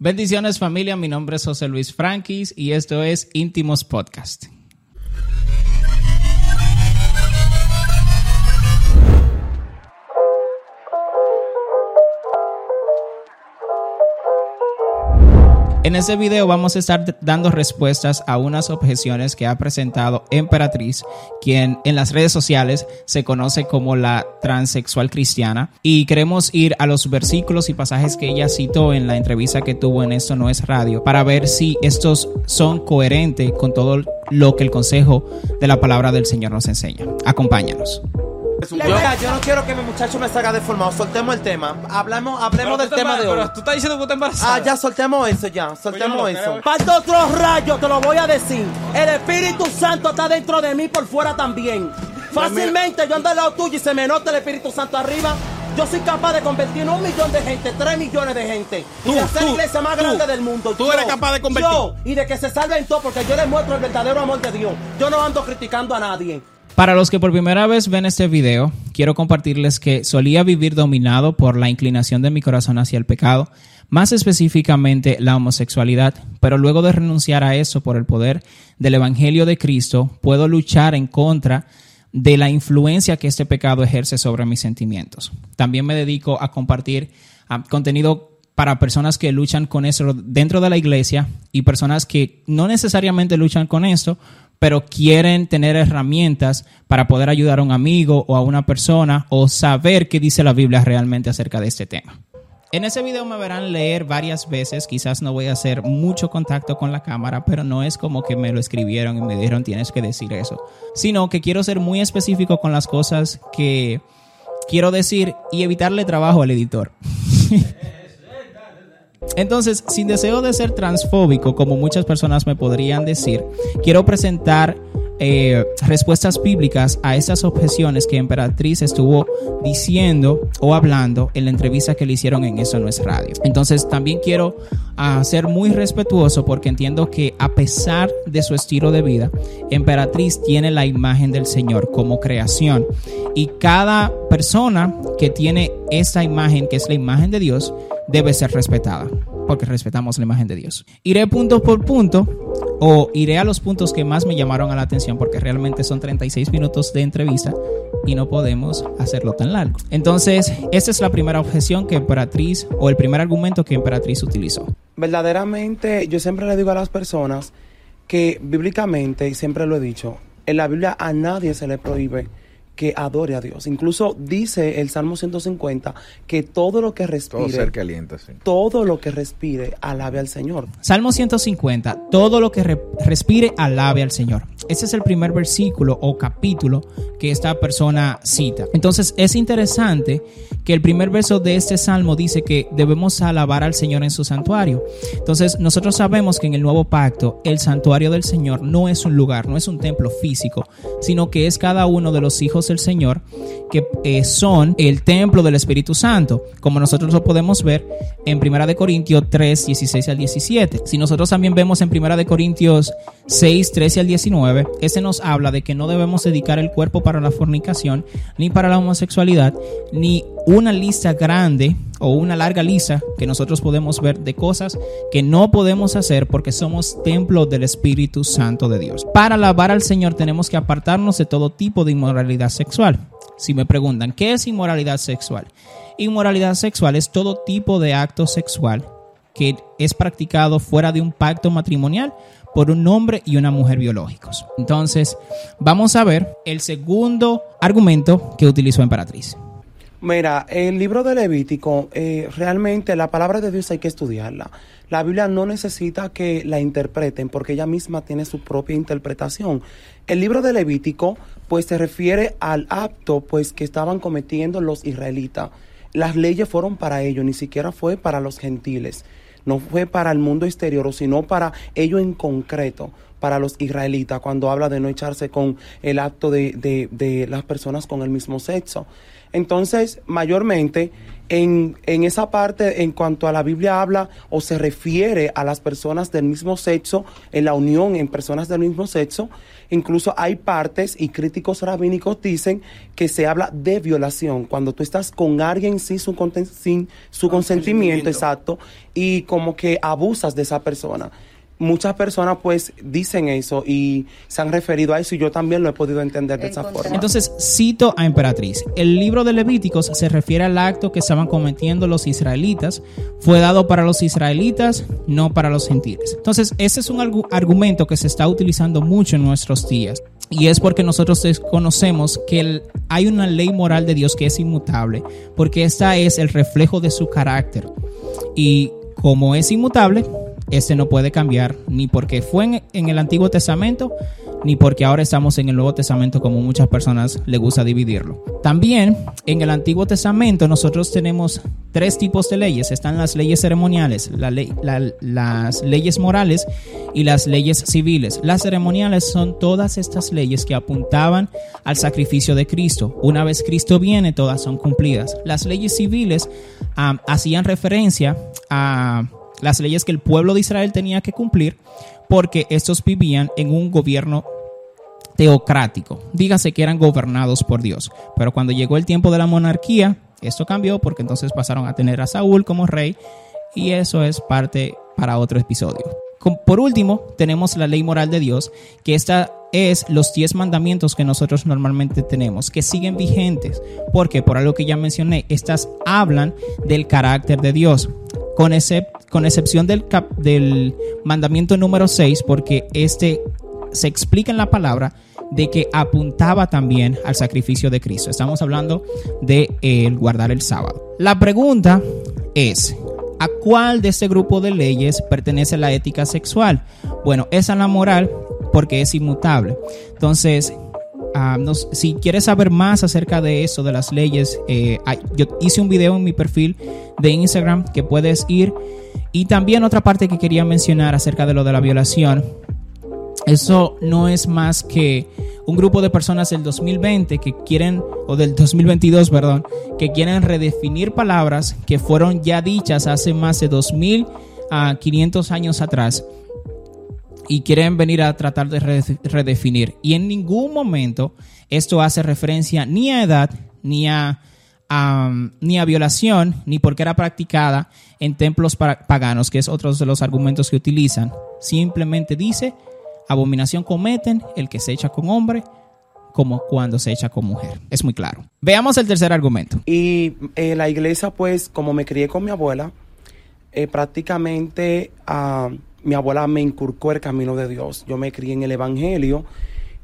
Bendiciones familia, mi nombre es José Luis Frankis y esto es Íntimos Podcast. En este video vamos a estar dando respuestas a unas objeciones que ha presentado Emperatriz, quien en las redes sociales se conoce como la transexual cristiana. Y queremos ir a los versículos y pasajes que ella citó en la entrevista que tuvo en Esto No es Radio para ver si estos son coherentes con todo lo que el consejo de la palabra del Señor nos enseña. Acompáñanos. Mira, yo no quiero que mi muchacho me salga deformado. Soltemos el tema. Hablamos, hablemos del tema de hoy. Pero tú estás diciendo que estás embarazada. Ah, ya soltemos eso, ya. Soltemos eso. Para otro rayo, te lo voy a decir. El Espíritu Santo está dentro de mí por fuera también. Fácilmente yo ando al lado tuyo y se me nota el Espíritu Santo arriba. Yo soy capaz de convertir en un millón de gente, tres millones de gente. Tú, y de hacer tú, la iglesia más tú. grande del mundo. Tú eres capaz de convertir. Yo, y de que se salven todos, porque yo les muestro el verdadero amor de Dios. Yo no ando criticando a nadie. Para los que por primera vez ven este video, quiero compartirles que solía vivir dominado por la inclinación de mi corazón hacia el pecado, más específicamente la homosexualidad, pero luego de renunciar a eso por el poder del Evangelio de Cristo, puedo luchar en contra de la influencia que este pecado ejerce sobre mis sentimientos. También me dedico a compartir contenido para personas que luchan con eso dentro de la iglesia y personas que no necesariamente luchan con esto, pero quieren tener herramientas para poder ayudar a un amigo o a una persona o saber qué dice la Biblia realmente acerca de este tema. En ese video me verán leer varias veces, quizás no voy a hacer mucho contacto con la cámara, pero no es como que me lo escribieron y me dijeron tienes que decir eso, sino que quiero ser muy específico con las cosas que quiero decir y evitarle trabajo al editor. Entonces, sin deseo de ser transfóbico, como muchas personas me podrían decir, quiero presentar eh, respuestas bíblicas a esas objeciones que Emperatriz estuvo diciendo o hablando en la entrevista que le hicieron en Eso No es Radio. Entonces, también quiero ah, ser muy respetuoso porque entiendo que a pesar de su estilo de vida, Emperatriz tiene la imagen del Señor como creación. Y cada persona que tiene esa imagen, que es la imagen de Dios, debe ser respetada, porque respetamos la imagen de Dios. Iré punto por punto o iré a los puntos que más me llamaron a la atención, porque realmente son 36 minutos de entrevista y no podemos hacerlo tan largo. Entonces, esta es la primera objeción que Emperatriz, o el primer argumento que Emperatriz utilizó. Verdaderamente, yo siempre le digo a las personas que bíblicamente, y siempre lo he dicho, en la Biblia a nadie se le prohíbe que adore a Dios. Incluso dice el Salmo 150 que todo lo que respire, Todo ser que alienta, sí. todo lo que respire, alabe al Señor. Salmo 150, todo lo que re- respire alabe al Señor. Ese es el primer versículo o capítulo que esta persona cita. Entonces es interesante que el primer verso de este salmo dice que debemos alabar al Señor en su santuario. Entonces nosotros sabemos que en el nuevo pacto el santuario del Señor no es un lugar, no es un templo físico, sino que es cada uno de los hijos del Señor que eh, son el templo del Espíritu Santo, como nosotros lo podemos ver en 1 de Corintios 3, 16 al 17. Si nosotros también vemos en 1 de Corintios 6, 13 al 19, ese nos habla de que no debemos dedicar el cuerpo para la fornicación, ni para la homosexualidad, ni una lista grande o una larga lista que nosotros podemos ver de cosas que no podemos hacer porque somos templo del Espíritu Santo de Dios. Para alabar al Señor tenemos que apartarnos de todo tipo de inmoralidad sexual. Si me preguntan, ¿qué es inmoralidad sexual? Inmoralidad sexual es todo tipo de acto sexual que es practicado fuera de un pacto matrimonial por un hombre y una mujer biológicos. Entonces, vamos a ver el segundo argumento que utilizó Emperatriz. Mira, el libro de Levítico, eh, realmente la palabra de Dios hay que estudiarla. La Biblia no necesita que la interpreten porque ella misma tiene su propia interpretación. El libro de Levítico, pues se refiere al acto, pues que estaban cometiendo los israelitas. Las leyes fueron para ellos, ni siquiera fue para los gentiles. No fue para el mundo exterior, sino para ellos en concreto para los israelitas cuando habla de no echarse con el acto de, de, de las personas con el mismo sexo. Entonces, mayormente, en, en esa parte, en cuanto a la Biblia habla o se refiere a las personas del mismo sexo, en la unión en personas del mismo sexo, incluso hay partes y críticos rabínicos dicen que se habla de violación, cuando tú estás con alguien sin su, sin su consentimiento, exacto, y como que abusas de esa persona. Muchas personas pues dicen eso y se han referido a eso y yo también lo he podido entender de esa forma. Entonces, cito a Emperatriz. El libro de Levíticos se refiere al acto que estaban cometiendo los israelitas. Fue dado para los israelitas, no para los gentiles. Entonces, ese es un argu- argumento que se está utilizando mucho en nuestros días. Y es porque nosotros desconocemos que el- hay una ley moral de Dios que es inmutable, porque esta es el reflejo de su carácter. Y como es inmutable, este no puede cambiar ni porque fue en, el Antiguo Testamento, ni porque ahora estamos en el Nuevo Testamento como muchas personas le gusta dividirlo. También en el Antiguo Testamento nosotros tenemos tres tipos de leyes. Están las leyes ceremoniales, las leyes morales y las leyes civiles. Las ceremoniales son todas estas leyes que apuntaban al sacrificio de Cristo. Una vez Cristo viene, todas son cumplidas. Las leyes civiles ah, hacían referencia a las leyes que el pueblo de Israel tenía que cumplir porque estos vivían en un gobierno teocrático. Dígase que eran gobernados por Dios. Pero cuando llegó el tiempo de la monarquía, esto cambió porque entonces pasaron a tener a Saúl como rey y eso es parte para otro episodio. Por último, tenemos la ley moral de Dios, que esta es los 10 mandamientos que nosotros normalmente tenemos, que siguen vigentes, porque por algo que ya mencioné, estas hablan del carácter de Dios, con, excep- con excepción del, mandamiento número 6, porque este se explica en la palabra de que apuntaba también al sacrificio de Cristo. Estamos hablando de eh, guardar el sábado. La pregunta es, ¿a cuál de este grupo de leyes pertenece la ética sexual? Bueno, es a la moral porque es inmutable. Entonces, ah, si quieres saber más acerca de eso, de las leyes, eh, yo hice un video en mi perfil de Instagram que puedes ir. Y también otra parte que quería mencionar acerca de lo de la violación eso no es más que un grupo de personas del 2020 que quieren, o del 2022, perdón, que quieren redefinir palabras que fueron ya dichas hace más de 2500 años atrás y quieren venir a tratar de re- redefinir. Y en ningún momento esto hace referencia ni a edad, ni a, am, ni a violación, ni porque era practicada en templos pa- paganos, que es otro de los argumentos que utilizan. Simplemente dice, abominación cometen el que se echa con hombre como cuando se echa con mujer. Es muy claro. Veamos el tercer argumento. Y eh, la iglesia, pues, como me crié con mi abuela, eh, prácticamente ah, mi abuela me inculcó el camino de Dios. Yo me crié en el Evangelio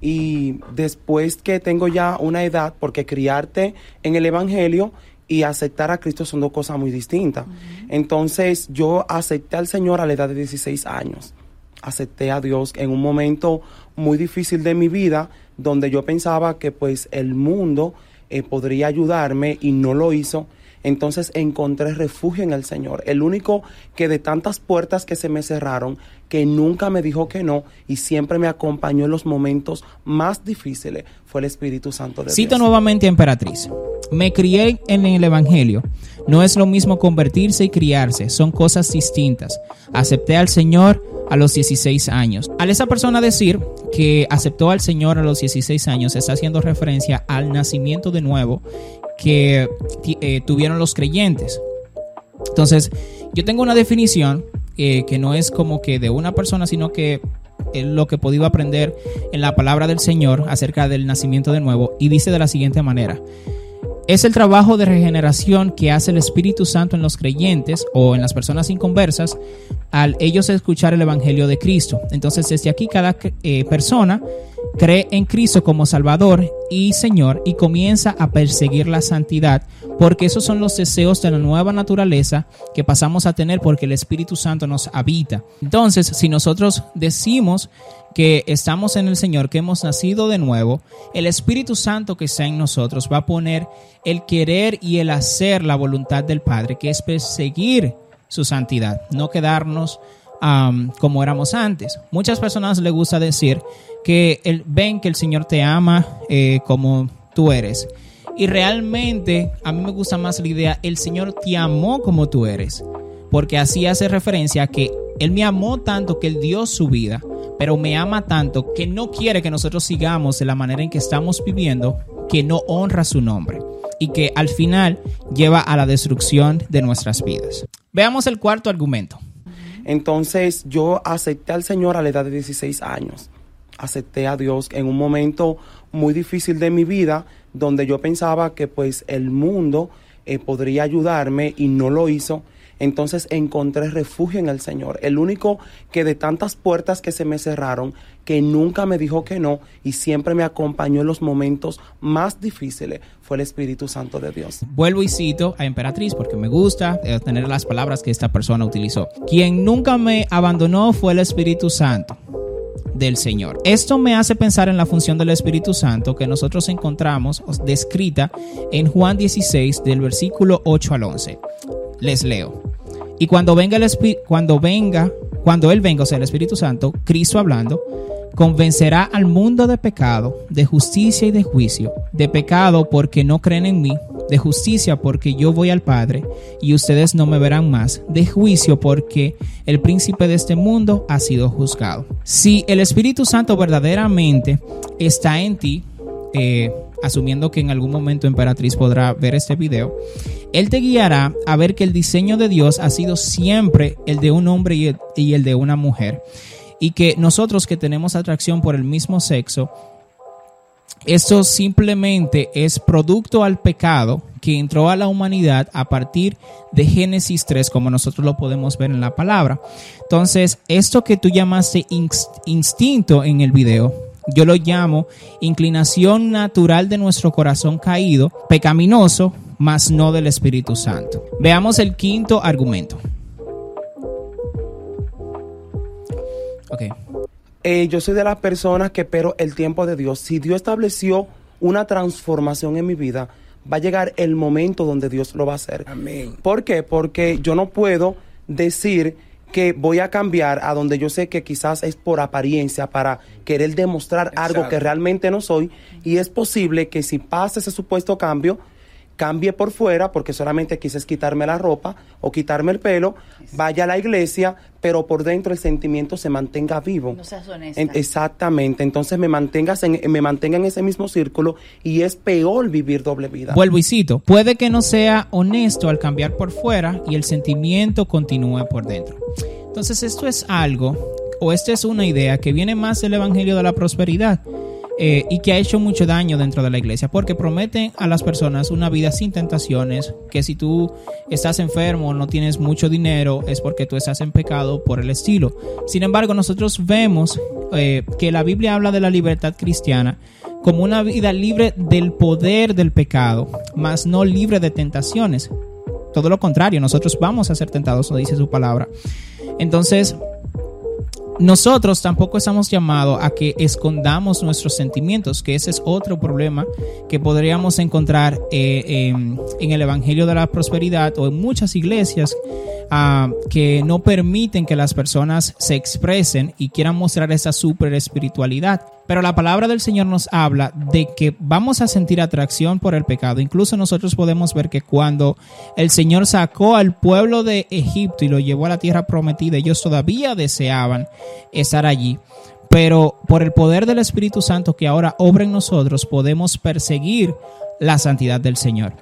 y después que tengo ya una edad, porque criarte en el Evangelio y aceptar a Cristo son dos cosas muy distintas. Entonces yo acepté al Señor a la edad de 16 años. Acepté a Dios en un momento muy difícil de mi vida, donde yo pensaba que pues el mundo eh, podría ayudarme y no lo hizo. Entonces encontré refugio en el Señor, el único que de tantas puertas que se me cerraron, que nunca me dijo que no y siempre me acompañó en los momentos más difíciles, fue el Espíritu Santo de Cito Dios. nuevamente a Emperatriz. Me crié en el Evangelio. No es lo mismo convertirse y criarse, son cosas distintas. Acepté al Señor a los 16 años. Al esa persona decir que aceptó al Señor a los 16 años, está haciendo referencia al nacimiento de nuevo que eh, tuvieron los creyentes. Entonces, yo tengo una definición eh, que no es como que de una persona, sino que es lo que podido aprender en la palabra del Señor acerca del nacimiento de nuevo y dice de la siguiente manera. Es el trabajo de regeneración que hace el Espíritu Santo en los creyentes o en las personas inconversas al ellos escuchar el Evangelio de Cristo. Entonces, desde aquí cada eh, persona cree en Cristo como Salvador y Señor y comienza a perseguir la santidad, porque esos son los deseos de la nueva naturaleza que pasamos a tener porque el Espíritu Santo nos habita. Entonces, si nosotros decimos que estamos en el Señor, que hemos nacido de nuevo, el Espíritu Santo que está en nosotros va a poner el querer y el hacer la voluntad del Padre, que es perseguir su santidad, no quedarnos como éramos antes. Muchas personas les gusta decir que el, ven que el Señor te ama eh, como tú eres. Y realmente a mí me gusta más la idea, el Señor te amó como tú eres, porque así hace referencia a que Él me amó tanto que Él dio su vida, pero me ama tanto que no quiere que nosotros sigamos de la manera en que estamos viviendo, que no honra su nombre y que al final lleva a la destrucción de nuestras vidas. Veamos el cuarto argumento. Entonces yo acepté al Señor a la edad de 16 años. Acepté a Dios en un momento muy difícil de mi vida donde yo pensaba que pues el mundo eh, podría ayudarme y no lo hizo. Entonces encontré refugio en el Señor, el único que de tantas puertas que se me cerraron, que nunca me dijo que no y siempre me acompañó en los momentos más difíciles, fue el Espíritu Santo de Dios. Vuelvo y cito a Emperatriz porque me gusta eh, tener las palabras que esta persona utilizó. Quien nunca me abandonó fue el Espíritu Santo del Señor. Esto me hace pensar en la función del Espíritu Santo que nosotros encontramos descrita en Juan 16 del versículo 8 al 11. Les leo. Y cuando venga el cuando venga, cuando él venga, o sea, el Espíritu Santo, Cristo hablando, convencerá al mundo de pecado, de justicia y de juicio, de pecado porque no creen en mí, de justicia porque yo voy al Padre y ustedes no me verán más, de juicio porque el príncipe de este mundo ha sido juzgado. Si el Espíritu Santo verdaderamente está en ti, eh, asumiendo que en algún momento Emperatriz podrá ver este video, Él te guiará a ver que el diseño de Dios ha sido siempre el de un hombre y el, y el de una mujer. Y que nosotros que tenemos atracción por el mismo sexo, esto simplemente es producto al pecado que entró a la humanidad a partir de Génesis 3, como nosotros lo podemos ver en la palabra. Entonces, esto que tú llamaste instinto en el video, yo lo llamo inclinación natural de nuestro corazón caído, pecaminoso, mas no del Espíritu Santo. Veamos el quinto argumento. Ok. Eh, yo soy de las personas que espero el tiempo de Dios. Si Dios estableció una transformación en mi vida, va a llegar el momento donde Dios lo va a hacer. Amén. ¿Por qué? Porque yo no puedo decir que voy a cambiar a donde yo sé que quizás es por apariencia, para querer demostrar algo que realmente no soy. Y es posible que si pasa ese supuesto cambio, cambie por fuera porque solamente quise quitarme la ropa o quitarme el pelo, vaya a la iglesia, pero por dentro el sentimiento se mantenga vivo. No seas honesta. exactamente, entonces me mantengas en, me mantenga en ese mismo círculo y es peor vivir doble vida. Vuelvo y cito, puede que no sea honesto al cambiar por fuera y el sentimiento continúe por dentro. Entonces esto es algo, o esta es una idea que viene más del Evangelio de la Prosperidad eh, y que ha hecho mucho daño dentro de la iglesia, porque prometen a las personas una vida sin tentaciones, que si tú estás enfermo, no tienes mucho dinero, es porque tú estás en pecado por el estilo. Sin embargo, nosotros vemos eh, que la Biblia habla de la libertad cristiana como una vida libre del poder del pecado, mas no libre de tentaciones. Todo lo contrario, nosotros vamos a ser tentados, lo dice su palabra. Entonces, nosotros tampoco estamos llamados a que escondamos nuestros sentimientos, que ese es otro problema que podríamos encontrar eh, en el Evangelio de la Prosperidad o en muchas iglesias ah, que no permiten que las personas se expresen y quieran mostrar esa super espiritualidad. Pero la palabra del Señor nos habla de que vamos a sentir atracción por el pecado. Incluso nosotros podemos ver que cuando el Señor sacó al pueblo de Egipto y lo llevó a la tierra prometida, ellos todavía deseaban estar allí. Pero por el poder del Espíritu Santo que ahora obra en nosotros, podemos perseguir la santidad del Señor.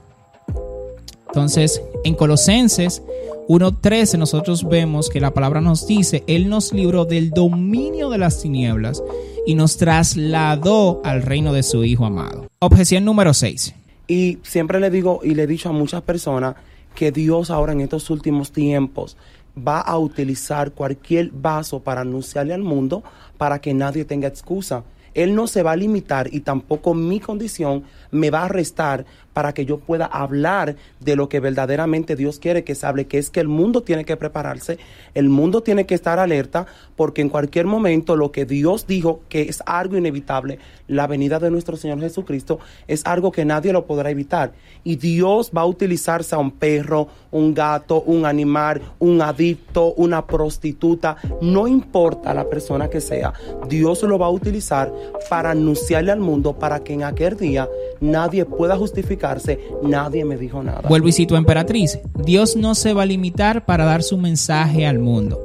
Entonces, en Colosenses 1.13 nosotros vemos que la palabra nos dice, Él nos libró del dominio de las tinieblas y nos trasladó al reino de su Hijo amado. Objeción número 6. Y siempre le digo y le he dicho a muchas personas que Dios ahora en estos últimos tiempos va a utilizar cualquier vaso para anunciarle al mundo para que nadie tenga excusa. Él no se va a limitar y tampoco mi condición me va a restar para que yo pueda hablar de lo que verdaderamente Dios quiere que se hable, que es que el mundo tiene que prepararse, el mundo tiene que estar alerta, porque en cualquier momento lo que Dios dijo que es algo inevitable, la venida de nuestro Señor Jesucristo, es algo que nadie lo podrá evitar. Y Dios va a utilizarse a un perro, un gato, un animal, un adicto, una prostituta, no importa la persona que sea, Dios lo va a utilizar para anunciarle al mundo para que en aquel día nadie pueda justificar predicarse, nadie me dijo nada. Vuelvo y cito a Emperatriz. Dios no se va a limitar para dar su mensaje al mundo.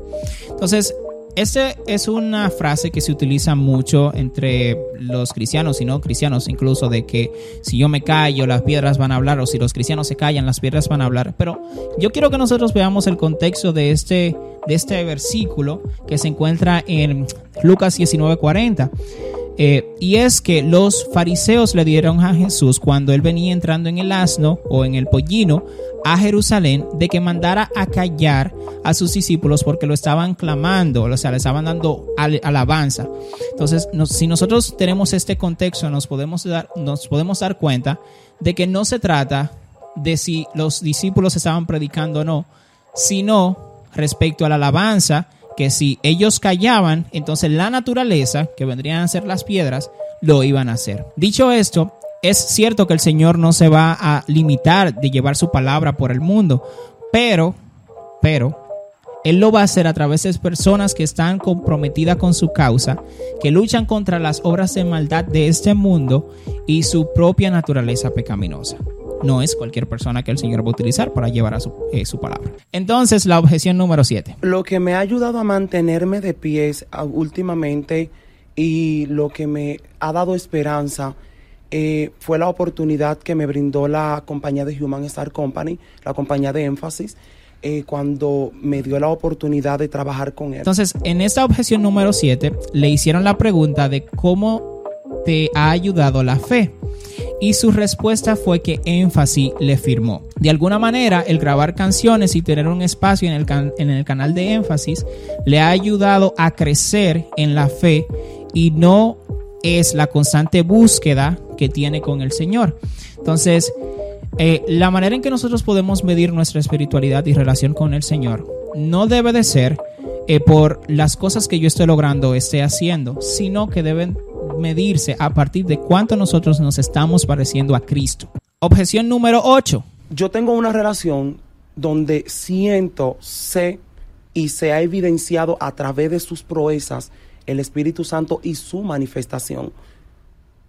Entonces, esta es una frase que se utiliza mucho entre los cristianos y no cristianos, incluso de que si yo me callo, las piedras van a hablar, o si los cristianos se callan, las piedras van a hablar. Pero yo quiero que nosotros veamos el contexto de este, de este versículo que se encuentra en Lucas 19:40. Eh, y es que los fariseos le dieron a Jesús cuando él venía entrando en el asno o en el pollino a Jerusalén de que mandara a callar a sus discípulos porque lo estaban clamando, o sea, le estaban dando alabanza. Entonces, si nosotros tenemos este contexto, nos podemos, dar, nos podemos dar cuenta de que no se trata de si los discípulos estaban predicando o no, sino respecto a la alabanza que si ellos callaban, entonces la naturaleza, que vendrían a ser las piedras, lo iban a hacer. Dicho esto, es cierto que el Señor no se va a limitar de llevar su palabra por el mundo, pero, pero, Él lo va a hacer a través de personas que están comprometidas con su causa, que luchan contra las obras de maldad de este mundo y su propia naturaleza pecaminosa no es cualquier persona que el Señor va a utilizar para llevar a su, eh, su palabra. Entonces, la objeción número 7. Lo que me ha ayudado a mantenerme de pies ah, últimamente y lo que me ha dado esperanza eh, fue la oportunidad que me brindó la compañía de Human Star Company, la compañía de énfasis, eh, cuando me dio la oportunidad de trabajar con él. Entonces, en esta objeción número 7, le hicieron la pregunta de cómo te ha ayudado la fe y su respuesta fue que Énfasis le firmó. De alguna manera, el grabar canciones y tener un espacio en el, en el canal de Énfasis le ha ayudado a crecer en la fe y no es la constante búsqueda que tiene con el Señor. Entonces, eh, la manera en que nosotros podemos medir nuestra espiritualidad y relación con el Señor no debe de ser eh, por las cosas que yo estoy logrando, esté haciendo, sino que deben medirse a partir de cuánto nosotros nos estamos pareciendo a Cristo. Objeción número 8. Yo tengo una relación donde siento, sé y se ha evidenciado a través de sus proezas el Espíritu Santo y su manifestación.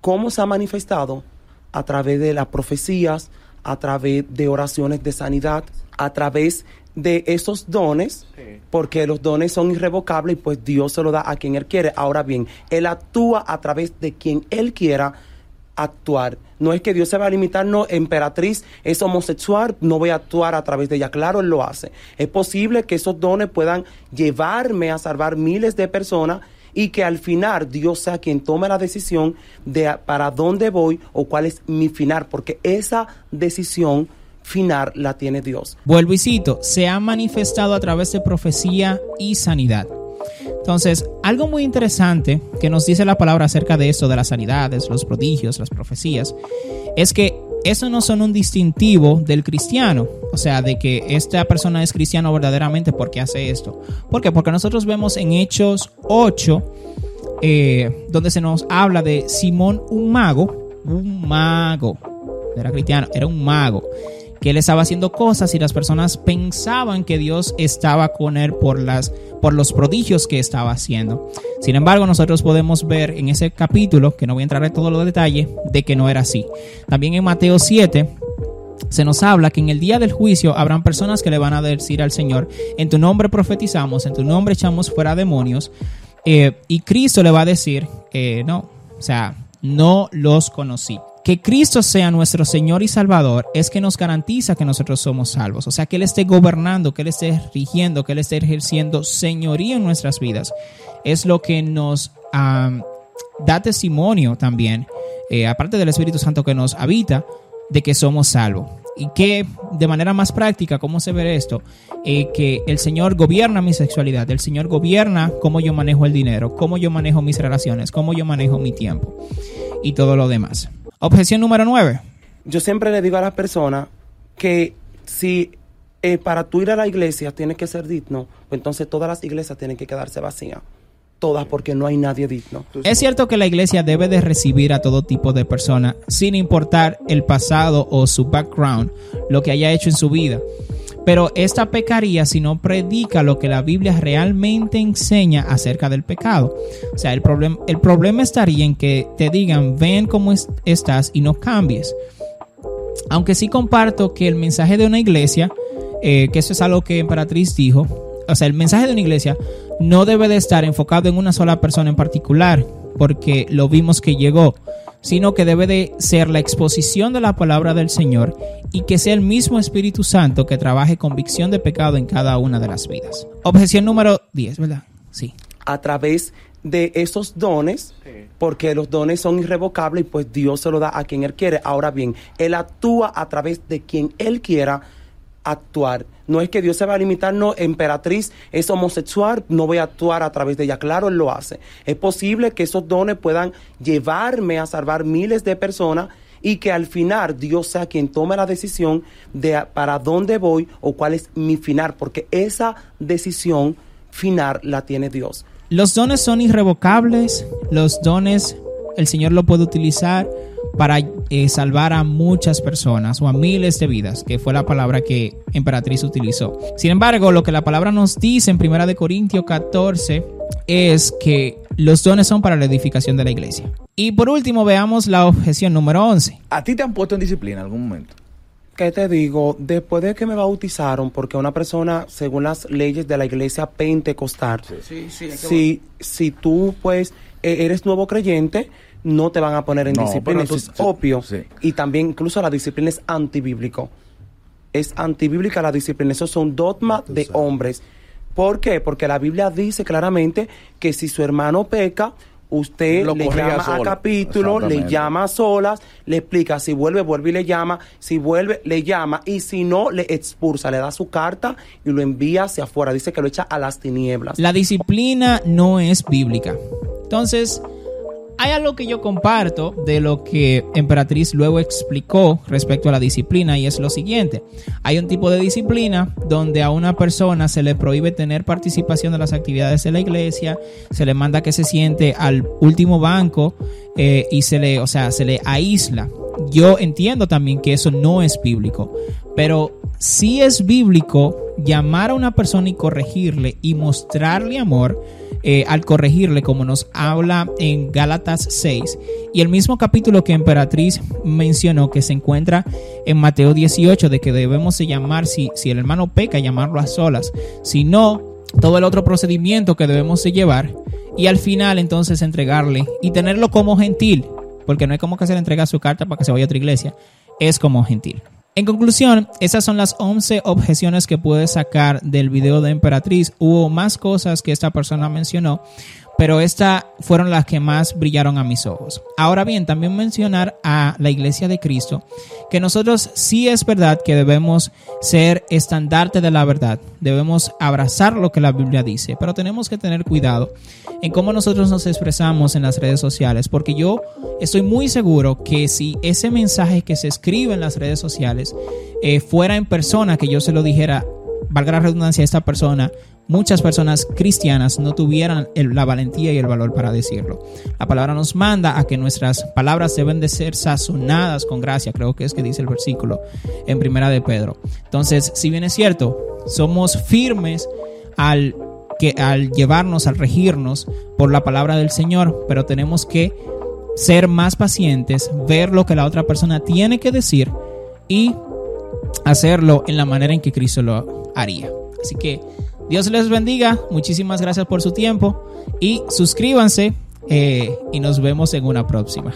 ¿Cómo se ha manifestado? A través de las profecías, a través de oraciones de sanidad, a través de esos dones, porque los dones son irrevocables y pues Dios se lo da a quien Él quiere. Ahora bien, Él actúa a través de quien Él quiera actuar. No es que Dios se va a limitar, no, emperatriz es homosexual, no voy a actuar a través de ella. Claro, Él lo hace. Es posible que esos dones puedan llevarme a salvar miles de personas y que al final Dios sea quien tome la decisión de para dónde voy o cuál es mi final, porque esa decisión final la tiene Dios. Vuelvo y cito, se ha manifestado a través de profecía y sanidad. Entonces, algo muy interesante que nos dice la palabra acerca de esto, de las sanidades, los prodigios, las profecías, es que eso no son un distintivo del cristiano. O sea, de que esta persona es cristiano verdaderamente porque hace esto. ¿Por qué? Porque nosotros vemos en Hechos 8, eh, donde se nos habla de Simón, un mago, un mago, era cristiano, era un mago que él estaba haciendo cosas y las personas pensaban que Dios estaba con él por, las, por los prodigios que estaba haciendo. Sin embargo, nosotros podemos ver en ese capítulo, que no voy a entrar en todos los detalles, de que no era así. También en Mateo 7 se nos habla que en el día del juicio habrán personas que le van a decir al Señor, en tu nombre profetizamos, en tu nombre echamos fuera demonios, eh, y Cristo le va a decir, no, o sea, no los conocí que Cristo sea nuestro Señor y Salvador es que nos garantiza que nosotros somos salvos. O sea, que Él esté gobernando, que Él esté rigiendo, que Él esté ejerciendo señoría en nuestras vidas. Es lo que nos da testimonio también, eh, aparte del Espíritu Santo que nos habita, de que somos salvos. Y que de manera más práctica, ¿cómo se ve esto? Eh, que el Señor gobierna mi sexualidad, el Señor gobierna cómo yo manejo el dinero, cómo yo manejo mis relaciones, cómo yo manejo mi tiempo y todo lo demás. Objeción número 9. Yo siempre le digo a las personas que si eh, para tú ir a la iglesia tienes que ser digno, pues entonces todas las iglesias tienen que quedarse vacías. Todas porque no hay nadie digno. Es cierto que la iglesia debe de recibir a todo tipo de personas, sin importar el pasado o su background, lo que haya hecho en su vida. Pero esta pecaría si no predica lo que la Biblia realmente enseña acerca del pecado. O sea, el, problema el problema estaría en que te digan, ven cómo estás y no cambies. aunque sí comparto que el mensaje de una iglesia, eh, que eso es algo que Emperatriz dijo, o sea, el mensaje de una iglesia no debe de estar enfocado en una sola persona en particular, porque lo vimos que llegó, sino que debe de ser la exposición de la palabra del Señor y que sea el mismo Espíritu Santo que trabaje convicción de pecado en cada una de las vidas. Objeción número 10, ¿verdad? Sí. a través de esos dones, porque los dones son irrevocables y pues Dios se lo da a quien Él quiere. Ahora bien, Él actúa a través de quien Él quiera actuar. No es que Dios se va a limitar, no, emperatriz es homosexual, no voy a actuar a través de ella. Claro, Él lo hace. Es posible que esos dones puedan llevarme a salvar miles de personas y que al final Dios sea quien tome la decisión de para dónde voy o cuál es mi final, porque esa decisión final la tiene Dios. Los dones son irrevocables, los dones el Señor lo puede utilizar para eh, salvar a muchas personas o a miles de vidas, que fue la palabra que Emperatriz utilizó. Sin embargo, lo que la palabra nos dice en 1 de Corintios 14 es que los dones son para la edificación de la iglesia. Y por último, veamos la objeción número 11. ¿A ti te han puesto en disciplina en algún momento? ¿Qué te digo? Después de que me bautizaron, porque una persona, según las leyes de la iglesia pentecostal, Sí, sí. si, si tú pues e- eres nuevo creyente, no te van a poner en No, disciplina. Eso es sí, obvio. sí. Y también incluso la disciplina es antibíblico. Es antibíblica la disciplina. Esos son dogmas de sabes. hombres. ¿Por qué? Porque la Biblia dice claramente que si su hermano peca, usted Lo le llama a capítulo, le llama a solas, le explica, si vuelve, vuelve y le llama, si vuelve, le llama, y si no, le expulsa, le da su carta y lo envía hacia afuera. Dice que lo echa a las tinieblas. La disciplina no es bíblica. Entonces, hay algo que yo comparto de lo que Emperatriz luego explicó respecto a la disciplina y es lo siguiente. Hay un tipo de disciplina donde a una persona se le prohíbe tener participación de las actividades de la iglesia, se le manda que se siente al último banco eh, y se le, o sea, se le aísla. Yo entiendo también que eso no es bíblico, pero sí es bíblico llamar a una persona y corregirle y mostrarle amor eh, al corregirle, como nos habla en Gálatas 6 y el mismo capítulo que Emperatriz mencionó que se encuentra en Mateo 18 de que debemos de llamar si, si el hermano peca, llamarlo a solas, si no, todo el otro procedimiento que debemos de llevar y al final entonces entregarle y tenerlo como gentil, porque no es como que se le entrega su carta para que se vaya a otra iglesia, es como gentil. En conclusión, esas son las 11 objeciones que pude sacar del video de Emperatriz. Hubo más cosas que esta persona mencionó, pero estas fueron las que más brillaron a mis ojos. Ahora bien, también mencionar a la Iglesia de Cristo, que nosotros sí es verdad que debemos ser estandarte de la verdad, debemos abrazar lo que la Biblia dice, pero tenemos que tener cuidado en cómo nosotros nos expresamos en las redes sociales, porque yo estoy muy seguro que si ese mensaje que se escribe en las redes sociales eh, fuera en persona, que yo se lo dijera, valga la redundancia, a esta persona, muchas personas cristianas no tuvieran la valentía y el valor para decirlo. La palabra nos manda a que nuestras palabras deben de ser sazonadas con gracia, creo que es que dice el versículo en primera de Pedro. Entonces, si bien es cierto, somos firmes al que al llevarnos, al regirnos por la palabra del Señor, pero tenemos que ser más pacientes, ver lo que la otra persona tiene que decir y hacerlo en la manera en que Cristo lo haría. Así que Dios les bendiga, muchísimas gracias por su tiempo y suscríbanse eh, y nos vemos en una próxima.